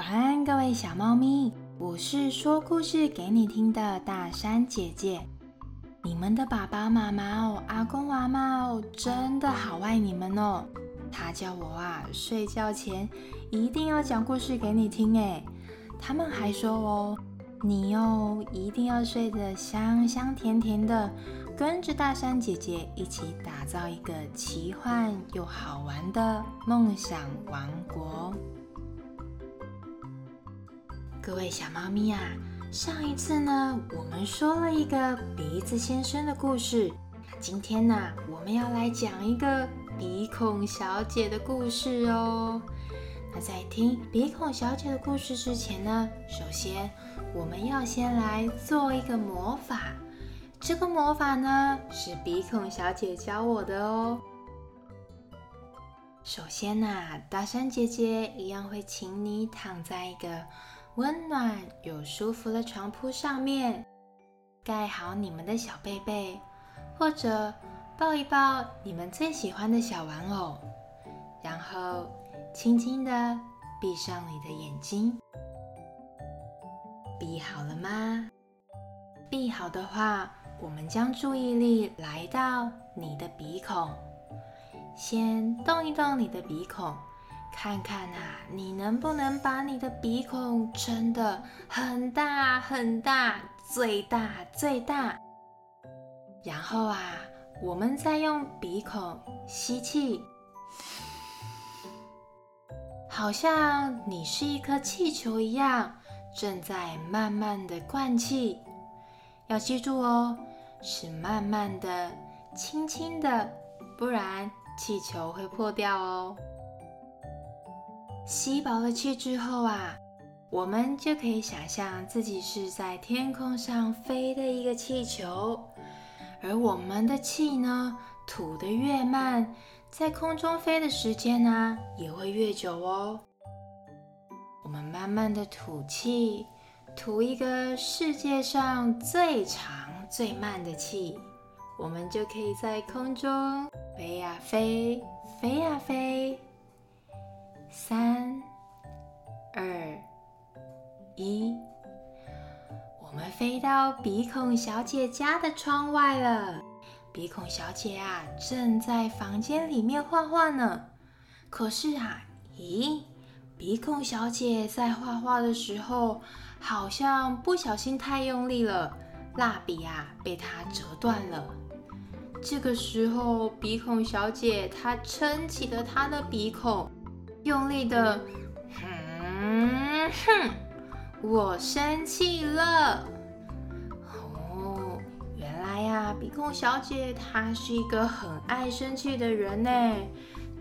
晚安，各位小猫咪，我是说故事给你听的大山姐姐。你们的爸爸妈妈哦，阿公阿妈哦，真的好爱你们哦。他叫我啊，睡觉前一定要讲故事给你听诶。他们还说哦，你哦一定要睡得香香甜甜的，跟着大山姐姐一起打造一个奇幻又好玩的梦想王国。各位小猫咪啊，上一次呢，我们说了一个鼻子先生的故事。今天呢，我们要来讲一个鼻孔小姐的故事哦。那在听鼻孔小姐的故事之前呢，首先我们要先来做一个魔法。这个魔法呢，是鼻孔小姐教我的哦。首先呢，大山姐姐一样会请你躺在一个。温暖又舒服的床铺上面，盖好你们的小被被，或者抱一抱你们最喜欢的小玩偶，然后轻轻的闭上你的眼睛。闭好了吗？闭好的话，我们将注意力来到你的鼻孔，先动一动你的鼻孔。看看啊，你能不能把你的鼻孔撑得很大很大，最大最大？然后啊，我们再用鼻孔吸气，好像你是一颗气球一样，正在慢慢的灌气。要记住哦，是慢慢的、轻轻的，不然气球会破掉哦。吸饱了气之后啊，我们就可以想象自己是在天空上飞的一个气球，而我们的气呢，吐得越慢，在空中飞的时间呢也会越久哦。我们慢慢的吐气，吐一个世界上最长最慢的气，我们就可以在空中飞呀飞，飞呀飞。三、二、一，我们飞到鼻孔小姐家的窗外了。鼻孔小姐啊，正在房间里面画画呢。可是啊，咦，鼻孔小姐在画画的时候，好像不小心太用力了，蜡笔啊被她折断了。这个时候，鼻孔小姐她撑起了她的鼻孔。用力的，哼哼，我生气了。哦，原来呀，鼻孔小姐她是一个很爱生气的人呢，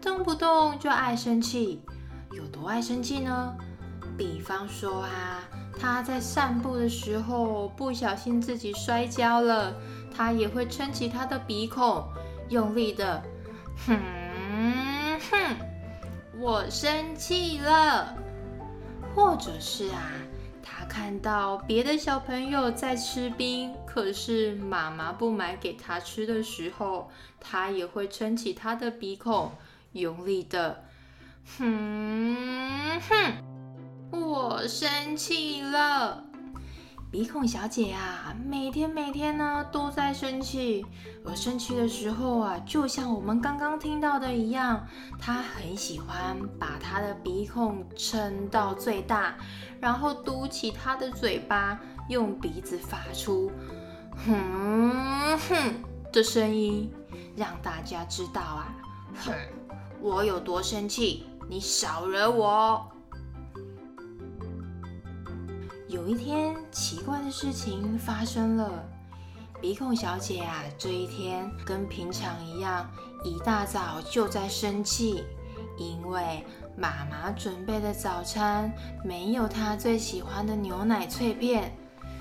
动不动就爱生气。有多爱生气呢？比方说啊，她在散步的时候不小心自己摔跤了，她也会撑起她的鼻孔，用力的，哼哼。我生气了，或者是啊，他看到别的小朋友在吃冰，可是妈妈不买给他吃的时候，他也会撑起他的鼻孔，用力的，哼哼，我生气了。鼻孔小姐啊，每天每天呢都在生气，而生气的时候啊，就像我们刚刚听到的一样，她很喜欢把她的鼻孔撑到最大，然后嘟起她的嘴巴，用鼻子发出“哼哼”的声音，让大家知道啊，哼，我有多生气，你少惹我。有一天，奇怪的事情发生了。鼻孔小姐啊，这一天跟平常一样，一大早就在生气，因为妈妈准备的早餐没有她最喜欢的牛奶脆片，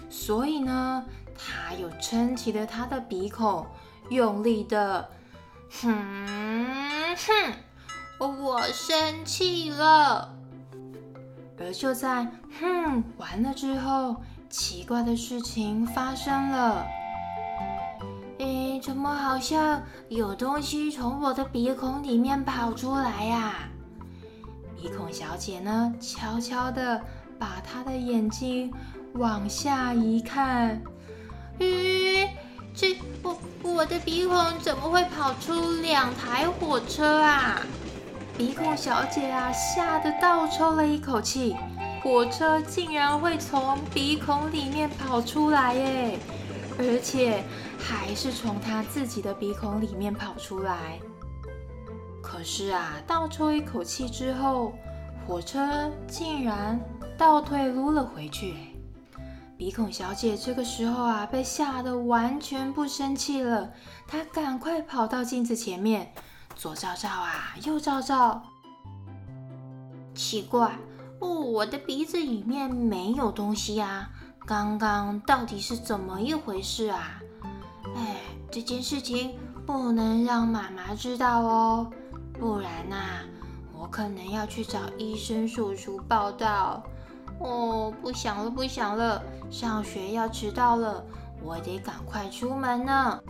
所以呢，她又撑起了她的鼻孔，用力的，哼哼，我生气了。而就在哼完了之后，奇怪的事情发生了。诶，怎么好像有东西从我的鼻孔里面跑出来呀？鼻孔小姐呢，悄悄的把她的眼睛往下一看，咦，这我我的鼻孔怎么会跑出两台火车啊？鼻孔小姐啊，吓得倒抽了一口气，火车竟然会从鼻孔里面跑出来耶！而且还是从她自己的鼻孔里面跑出来。可是啊，倒抽一口气之后，火车竟然倒退撸了回去。鼻孔小姐这个时候啊，被吓得完全不生气了。她赶快跑到镜子前面，左照照啊，右照照。奇怪，哦，我的鼻子里面没有东西呀。刚刚到底是怎么一回事啊？哎，这件事情不能让妈妈知道哦，不然呐，我可能要去找医生叔叔报道。哦，不想了，不想了，上学要迟到了，我得赶快出门呢。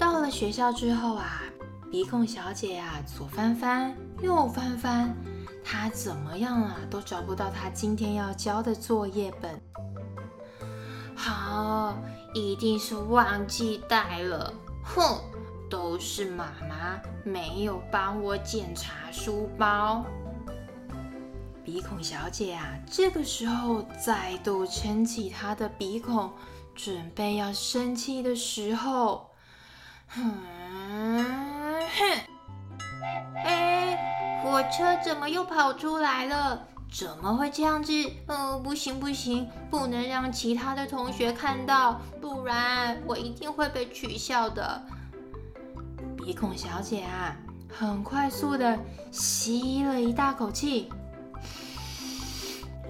到了学校之后啊，鼻孔小姐啊，左翻翻，右翻翻。她怎么样啊，都找不到她今天要交的作业本。好，一定是忘记带了。哼，都是妈妈没有帮我检查书包。鼻孔小姐啊，这个时候再度撑起她的鼻孔，准备要生气的时候，哼哼。火车怎么又跑出来了？怎么会这样子？嗯，不行不行，不能让其他的同学看到，不然我一定会被取笑的。鼻孔小姐啊，很快速的吸了一大口气，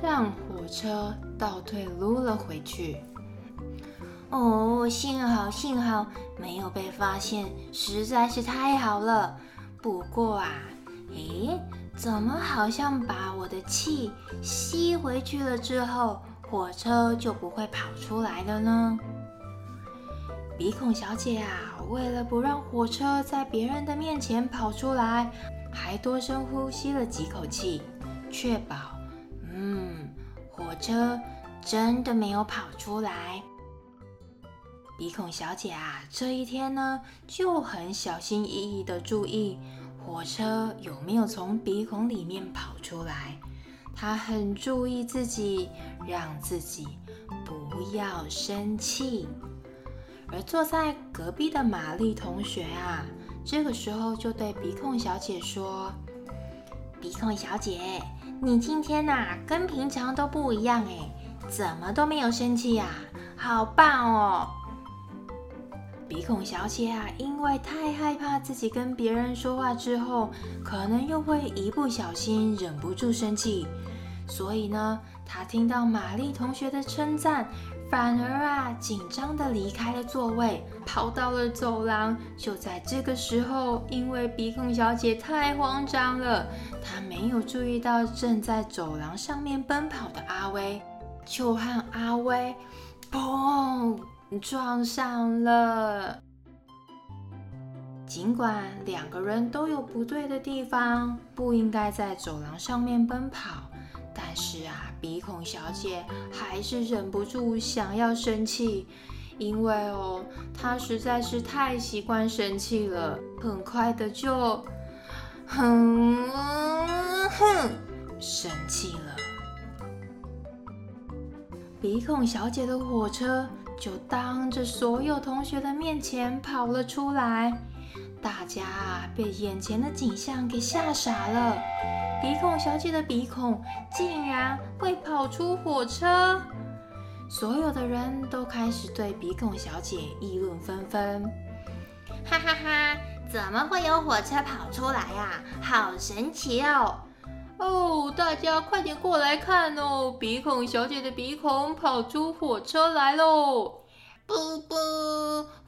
让火车倒退撸了回去。哦，幸好幸好没有被发现，实在是太好了。不过啊。诶，怎么好像把我的气吸回去了之后，火车就不会跑出来了呢？鼻孔小姐啊，为了不让火车在别人的面前跑出来，还多深呼吸了几口气，确保，嗯，火车真的没有跑出来。鼻孔小姐啊，这一天呢，就很小心翼翼的注意。火车有没有从鼻孔里面跑出来？她很注意自己，让自己不要生气。而坐在隔壁的玛丽同学啊，这个时候就对鼻孔小姐说：“鼻孔小姐，你今天呐跟平常都不一样哎，怎么都没有生气呀？好棒哦！”鼻孔小姐啊，因为太害怕自己跟别人说话之后，可能又会一不小心忍不住生气，所以呢，她听到玛丽同学的称赞，反而啊紧张的离开了座位，跑到了走廊。就在这个时候，因为鼻孔小姐太慌张了，她没有注意到正在走廊上面奔跑的阿威，就和阿威，砰！撞上了。尽管两个人都有不对的地方，不应该在走廊上面奔跑，但是啊，鼻孔小姐还是忍不住想要生气，因为哦，她实在是太习惯生气了，很快的就哼哼生气了。鼻孔小姐的火车。就当着所有同学的面前跑了出来，大家啊被眼前的景象给吓傻了。鼻孔小姐的鼻孔竟然会跑出火车，所有的人都开始对鼻孔小姐议论纷纷。哈哈哈，怎么会有火车跑出来呀？好神奇哦！哦，大家快点过来看哦！鼻孔小姐的鼻孔跑出火车来喽！不不，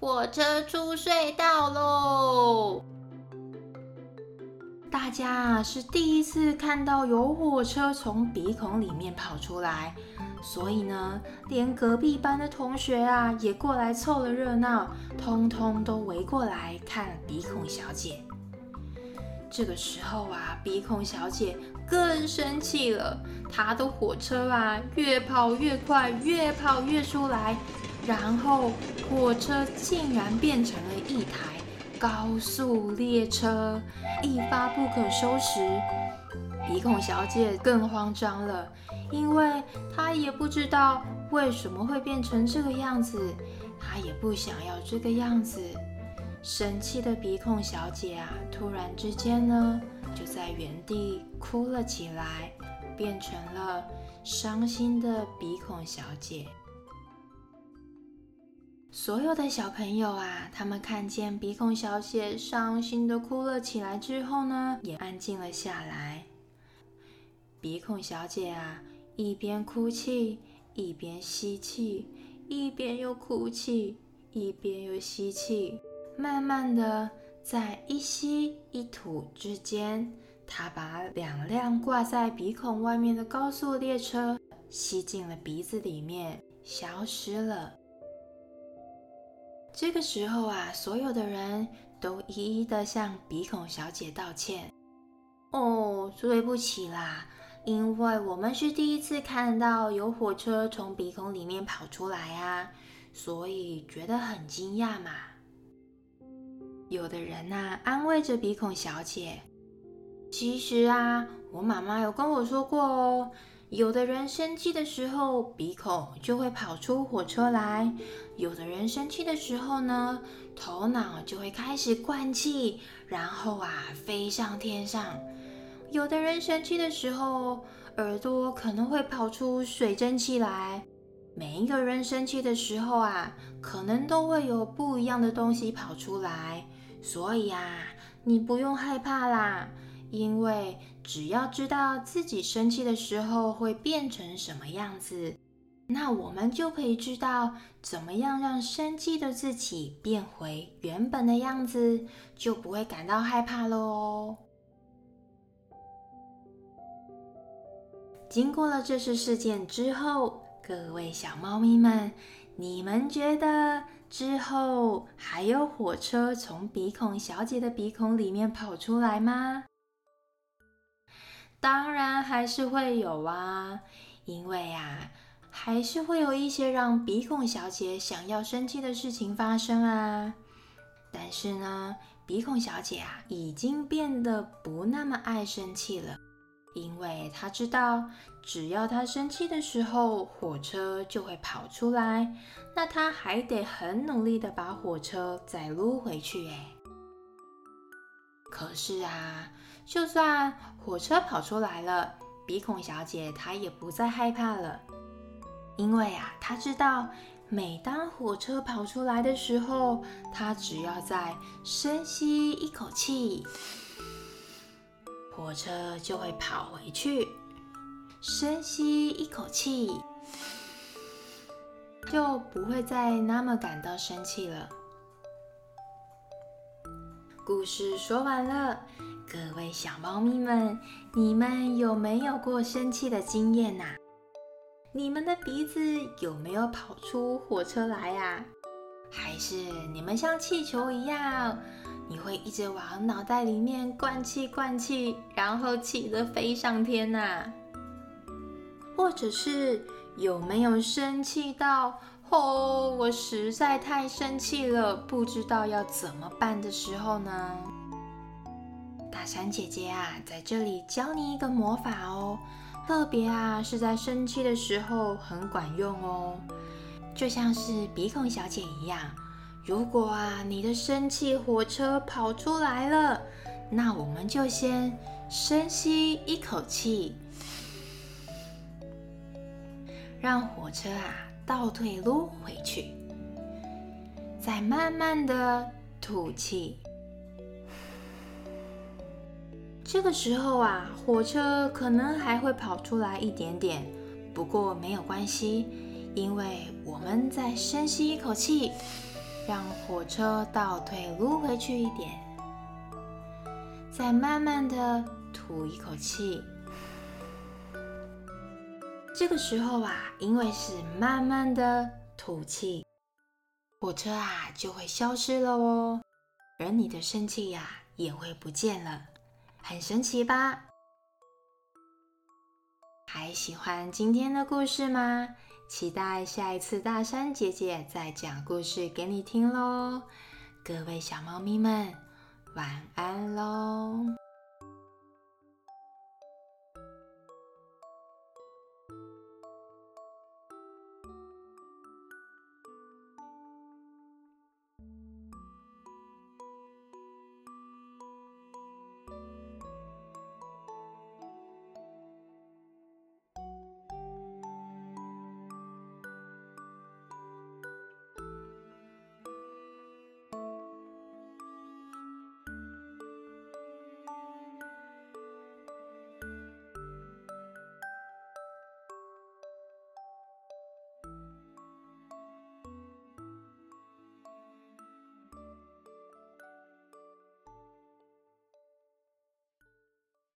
火车出隧道喽！大家是第一次看到有火车从鼻孔里面跑出来，所以呢，连隔壁班的同学啊也过来凑了热闹，通通都围过来看鼻孔小姐。这个时候啊，鼻孔小姐更生气了。她的火车啊，越跑越快，越跑越出来，然后火车竟然变成了一台高速列车，一发不可收拾。鼻孔小姐更慌张了，因为她也不知道为什么会变成这个样子，她也不想要这个样子。生气的鼻孔小姐啊，突然之间呢，就在原地哭了起来，变成了伤心的鼻孔小姐。所有的小朋友啊，他们看见鼻孔小姐伤心的哭了起来之后呢，也安静了下来。鼻孔小姐啊，一边哭泣，一边吸气，一边又哭泣，一边又吸气。慢慢的，在一吸一吐之间，他把两辆挂在鼻孔外面的高速列车吸进了鼻子里面，消失了。这个时候啊，所有的人都一一的向鼻孔小姐道歉。哦，对不起啦，因为我们是第一次看到有火车从鼻孔里面跑出来啊，所以觉得很惊讶嘛。有的人呐，安慰着鼻孔小姐。其实啊，我妈妈有跟我说过哦，有的人生气的时候，鼻孔就会跑出火车来；有的人生气的时候呢，头脑就会开始灌气，然后啊，飞上天上；有的人生气的时候，耳朵可能会跑出水蒸气来。每一个人生气的时候啊，可能都会有不一样的东西跑出来。所以啊，你不用害怕啦，因为只要知道自己生气的时候会变成什么样子，那我们就可以知道怎么样让生气的自己变回原本的样子，就不会感到害怕喽。经过了这次事件之后，各位小猫咪们，你们觉得？之后还有火车从鼻孔小姐的鼻孔里面跑出来吗？当然还是会有啊，因为啊，还是会有一些让鼻孔小姐想要生气的事情发生啊。但是呢，鼻孔小姐啊，已经变得不那么爱生气了。因为他知道，只要他生气的时候，火车就会跑出来，那他还得很努力的把火车再撸回去。哎，可是啊，就算火车跑出来了，鼻孔小姐她也不再害怕了，因为啊，她知道，每当火车跑出来的时候，她只要再深吸一口气。火车就会跑回去，深吸一口气，就不会再那么感到生气了。故事说完了，各位小猫咪们，你们有没有过生气的经验呐？你们的鼻子有没有跑出火车来呀？还是你们像气球一样？你会一直往脑袋里面灌气灌气，然后气得飞上天呐？或者是有没有生气到哦，我实在太生气了，不知道要怎么办的时候呢？大山姐姐啊，在这里教你一个魔法哦，特别啊是在生气的时候很管用哦，就像是鼻孔小姐一样。如果啊，你的生气火车跑出来了，那我们就先深吸一口气，让火车啊倒退撸回去，再慢慢的吐气。这个时候啊，火车可能还会跑出来一点点，不过没有关系，因为我们再深吸一口气。让火车倒退撸回去一点，再慢慢的吐一口气。这个时候啊，因为是慢慢的吐气，火车啊就会消失了哦，而你的生气呀也会不见了。很神奇吧？还喜欢今天的故事吗？期待下一次大山姐姐再讲故事给你听喽！各位小猫咪们，晚安喽！